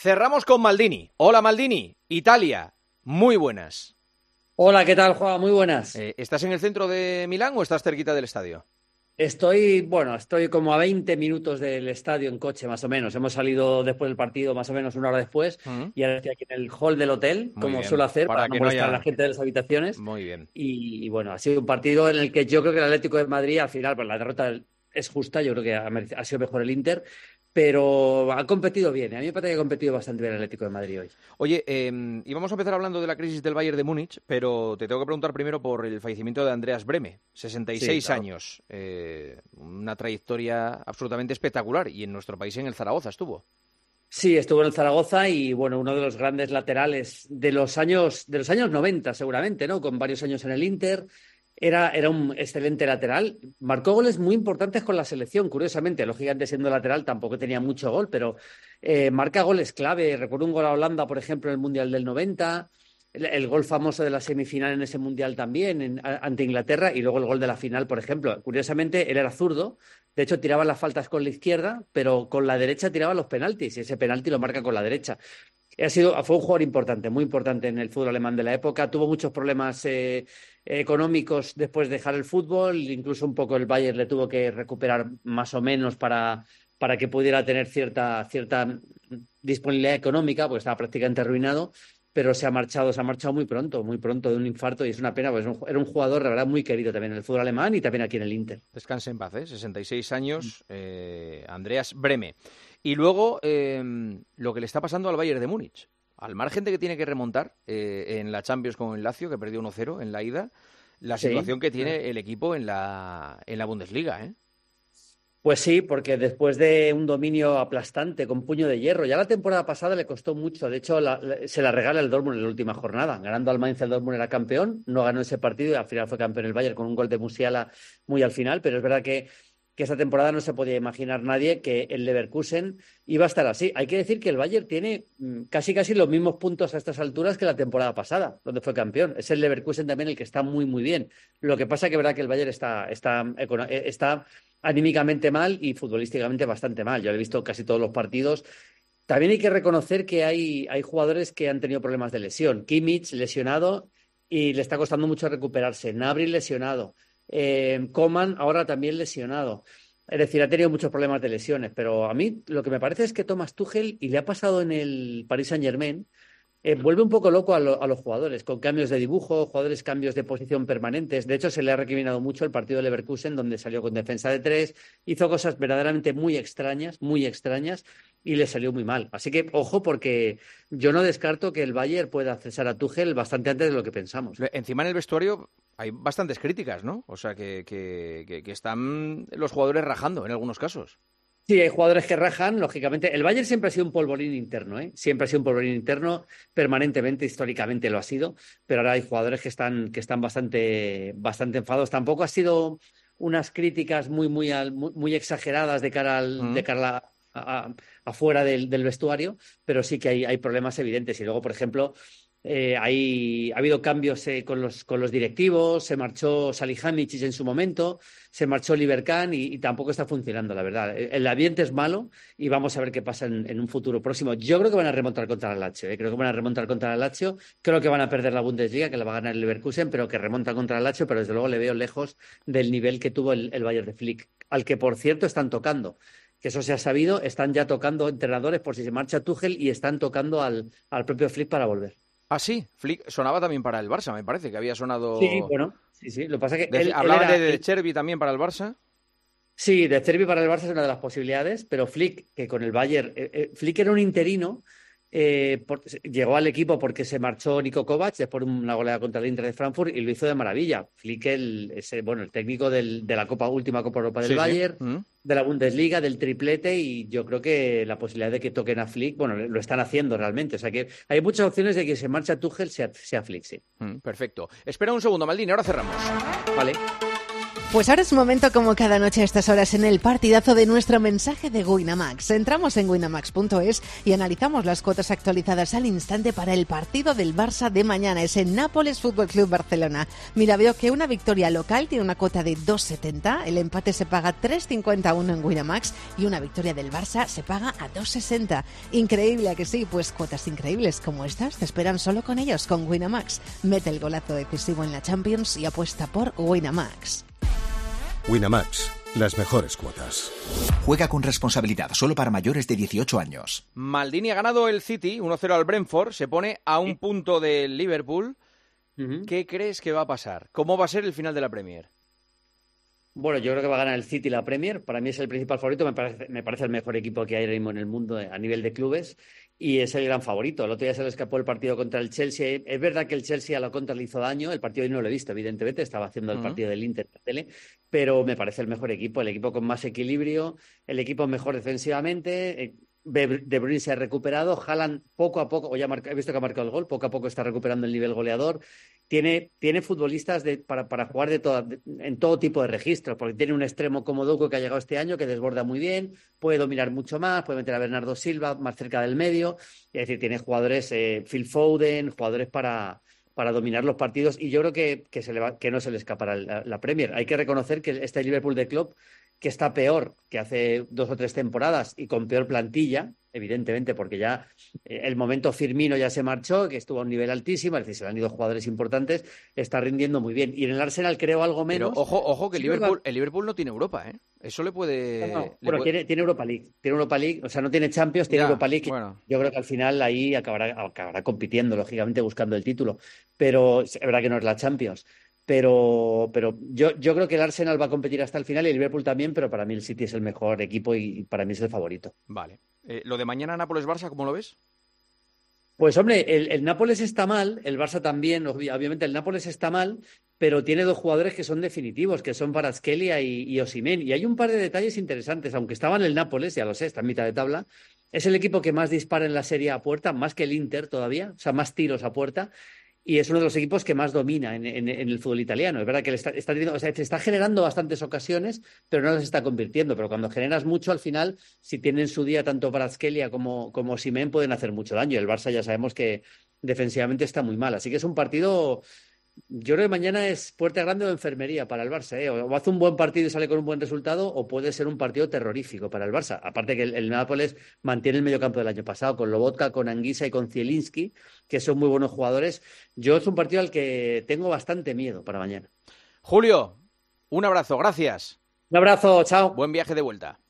Cerramos con Maldini. Hola Maldini, Italia. Muy buenas. Hola, ¿qué tal, Juan? Muy buenas. Eh, ¿Estás en el centro de Milán o estás cerquita del estadio? Estoy, bueno, estoy como a 20 minutos del estadio en coche, más o menos. Hemos salido después del partido, más o menos una hora después, y ahora estoy aquí en el hall del hotel, como suelo hacer, para, no molestar a la gente de las habitaciones. Muy bien. Y, bueno, ha sido un partido en el que yo creo que el Atlético de Madrid, al final, pues la derrota es justa, yo creo que ha, sido mejor el Inter, pero ha competido bien. A mí me parece que ha competido bastante bien el Atlético de Madrid hoy. Oye, eh, íbamos a empezar hablando de la crisis del Bayern de Múnich, pero te tengo que preguntar primero por el fallecimiento de Andreas Breme, 66 años, eh, una trayectoria absolutamente espectacular y en nuestro país en el Zaragoza estuvo. Sí, estuvo en el Zaragoza y bueno, uno de los grandes laterales de los años de los años 90 seguramente, ¿no? Con varios años en el Inter, era, era, un excelente lateral. Marcó goles muy importantes con la selección, curiosamente. Lógicamente, siendo lateral, tampoco tenía mucho gol, pero eh, marca goles clave. Recuerdo un gol a Holanda, por ejemplo, en el Mundial del 90. El, gol famoso de la semifinal en ese mundial también, ante Inglaterra, y luego el gol de la final, por ejemplo. Curiosamente, él era zurdo, de hecho tiraba las faltas con la izquierda, pero con la derecha tiraba los penaltis, y ese penalti lo marca con la derecha. Ha sido, fue un jugador importante, muy importante en el fútbol alemán de la época. Tuvo muchos problemas eh, económicos después de dejar el fútbol, incluso un poco el Bayern le tuvo que recuperar más o menos para, para que pudiera tener cierta, cierta disponibilidad económica, porque estaba prácticamente arruinado, pero se ha marchado, se ha marchado muy pronto, muy pronto de un infarto y es una pena, porque era un jugador de verdad muy querido también en el fútbol alemán y también aquí en el Inter. Descanse en paz, ¿eh? 66 años, eh, Andreas Breme. Y luego em, lo que le está pasando al Bayern de Múnich. Al margen de que tiene que remontar eh, en la Champions con el Lazio, que perdió 1-0 en la ida, la situación que tiene el equipo en la, en la Bundesliga, ¿eh? Pues sí, porque después de un dominio aplastante con puño de hierro, ya la temporada pasada le costó mucho. De hecho, se la regala el Dortmund en la última jornada. Ganando al Mainz, el Dortmund era campeón, no ganó ese partido y al final fue campeón el Bayern con un gol de Musiala muy al final. Pero es verdad que que esta temporada no se podía imaginar nadie que el Leverkusen iba a estar así. Hay que decir que el Bayern tiene mm, casi casi los mismos puntos a estas alturas que la temporada pasada, donde fue campeón. Es el Leverkusen también el que está muy, muy bien. Lo que pasa que verdad que el Bayern está, está, eh, está anímicamente mal y futbolísticamente bastante mal. Yo he visto casi todos los partidos. También hay que reconocer que hay, hay jugadores que han tenido problemas de lesión. Kimmich lesionado y le está costando mucho recuperarse. Nabri lesionado. Eh, Coman ahora también lesionado. Es decir, ha tenido muchos problemas de lesiones, pero a mí lo que me parece es que Thomas Tuchel, y le ha pasado en el Paris Saint Germain, eh, vuelve un poco loco a, los jugadores, con cambios de dibujo, jugadores cambios de posición permanentes. De hecho, se le ha recriminado mucho el partido de Leverkusen, donde salió con defensa de tres, hizo cosas verdaderamente muy extrañas, muy extrañas, y le salió muy mal. Así que, ojo, porque yo no descarto que el Bayern pueda cesar a Tuchel bastante antes de lo que pensamos. Encima en el vestuario hay bastantes críticas, ¿no? O sea, que, que, que están los jugadores rajando en algunos casos. Sí, hay jugadores que rajan, lógicamente. El Bayern siempre ha sido un polvorín interno, ¿eh? Siempre ha sido un polvorín interno, permanentemente, históricamente lo ha sido, pero ahora hay jugadores que están, que están bastante, bastante enfadados. Tampoco ha sido unas críticas muy, muy, muy, exageradas de cara al, de cara afuera del, del, vestuario, pero sí que hay, hay problemas evidentes. Y luego, por ejemplo, eh, ha habido cambios eh, con, los, con los directivos, se marchó Salihamidzic en su momento, se marchó Oliver y, tampoco está funcionando, la verdad. El, ambiente es malo y vamos a ver qué pasa en, un futuro próximo. Yo creo que van a remontar contra el Lazio, eh, creo que van a remontar contra el Lazio, creo que van a perder la Bundesliga, que la va a ganar el Leverkusen, pero que remonta contra el Lazio, pero desde luego le veo lejos del nivel que tuvo el, Bayern de Flick, al que por cierto están tocando que eso se ha sabido, están ya tocando entrenadores por si se marcha Tuchel y están tocando al, al propio Flick para volver. Ah, sí, Flick sonaba también para el Barça, me parece, que había sonado... Sí, bueno, sí, sí, lo pasa que... De, ¿Hablaba de, de Cherby también para el Barça? Sí, de Cherby para el Barça es una de las posibilidades, pero Flick, que con el Bayern... Eh, eh, Flick era un interino eh, llegó al equipo porque se marchó Nico Kovac después de una goleada contra el Inter de Frankfurt y lo hizo de maravilla. Flick, el, ese, bueno, el técnico de la Copa, última Copa Europa del Bayern, mm. de la Bundesliga, del triplete, y yo creo que la posibilidad de que toquen a Flick, bueno, lo están haciendo realmente. O sea que hay muchas opciones de que se marcha Tuchel, sea, sea Flick, sí. Mm, perfecto. Espera un segundo, Maldini, ahora cerramos. Vale. Pues ahora es momento como cada noche a estas horas en el partidazo de nuestro mensaje de Winamax. Entramos en winamax.es y analizamos las cuotas actualizadas al instante para el partido del Barça de mañana. Es en Nápoles Fútbol Club Barcelona. Mira, veo que una victoria local tiene una cuota de 2.70, el empate se paga 3.51 en Winamax y una victoria del Barça se paga a 2.60. Increíble que sí, pues cuotas increíbles como estas te esperan solo con ellos, con Winamax. Mete el golazo decisivo en la Champions y apuesta por Winamax. Winamax, las mejores cuotas. Juega con responsabilidad solo para mayores de 18 años. Maldini ha ganado el City 1-0 al Brentford, se pone a un punto del Liverpool. ¿Qué crees que va a pasar? ¿Cómo va a ser el final de la Premier? Bueno, yo creo que va a ganar el City la Premier. Para mí es el principal favorito. Me parece, me parece el mejor equipo que hay ahora mismo en el mundo a nivel de clubes y es el gran favorito. El otro día se le escapó el partido contra el Chelsea. Es verdad que el Chelsea a la contra le hizo daño. El partido hoy no lo he visto, evidentemente. Estaba haciendo el partido del Inter la tele. Pero me parece el mejor equipo. El equipo con más equilibrio. El equipo mejor defensivamente. Eh, de Bruyne se ha recuperado, Haaland poco a poco, o ya he visto que ha marcado el gol, poco a poco está recuperando el nivel goleador. Tiene, tiene futbolistas para, para, jugar de, en todo tipo de registros, porque tiene un extremo como Doku que ha llegado este año, que desborda muy bien, puede dominar mucho más, puede meter a Bernardo Silva más cerca del medio, es decir, tiene jugadores, eh, Phil Foden, jugadores para, para dominar los partidos y yo creo que, que, se le va, que no se le escapará la, la Premier. Hay que reconocer que este Liverpool de Club que está peor que hace dos o tres temporadas y con peor plantilla, evidentemente, porque ya eh, el momento Firmino ya se marchó, que estuvo a un nivel altísimo, es decir, se le han ido jugadores importantes, está rindiendo muy bien. Y en el Arsenal creo algo menos. Pero ojo, ojo que el, Liverpool, el Liverpool no tiene Europa, ¿eh? Eso le puede. bueno, Tiene, Europa League. Tiene Europa League, o sea, no tiene Champions, tiene Europa League. Yo creo que al final ahí acabará, acabará compitiendo, lógicamente, buscando el título. Pero es verdad que no es la Champions pero, pero yo, yo creo que el Arsenal va a competir hasta el final y el Liverpool también, pero para mí el City es el mejor equipo y para mí es el favorito. Vale. Eh, lo de mañana Nápoles-Barça, ¿cómo lo ves? Pues hombre, el, el, Nápoles está mal, el Barça también, obviamente el Nápoles está mal, pero tiene dos jugadores que son definitivos, que son Paraskelia y, y Osimen. Y hay un par de detalles interesantes, aunque estaba en el Nápoles, ya lo sé, está en mitad de tabla, es el equipo que más dispara en la serie a puerta, más que el Inter todavía, o sea, más tiros a puerta y es uno de los equipos que más domina en, el fútbol italiano. Es verdad que está, está, está generando bastantes ocasiones, pero no las está convirtiendo. Pero cuando generas mucho, al final, si tienen su día tanto Bratskelia como, como Simen, pueden hacer mucho daño. El Barça ya sabemos que defensivamente está muy mal. Así que es un partido yo creo que mañana es puerta grande o enfermería para el Barça. ¿eh? O hace un buen partido y sale con un buen resultado, o puede ser un partido terrorífico para el Barça. Aparte que el, Nápoles mantiene el medio campo del año pasado, con Lobotka, con Anguisa y con Zielinski, que son muy buenos jugadores. Yo es un partido al que tengo bastante miedo para mañana. Julio, un abrazo, gracias. Un abrazo, chao. Buen viaje de vuelta.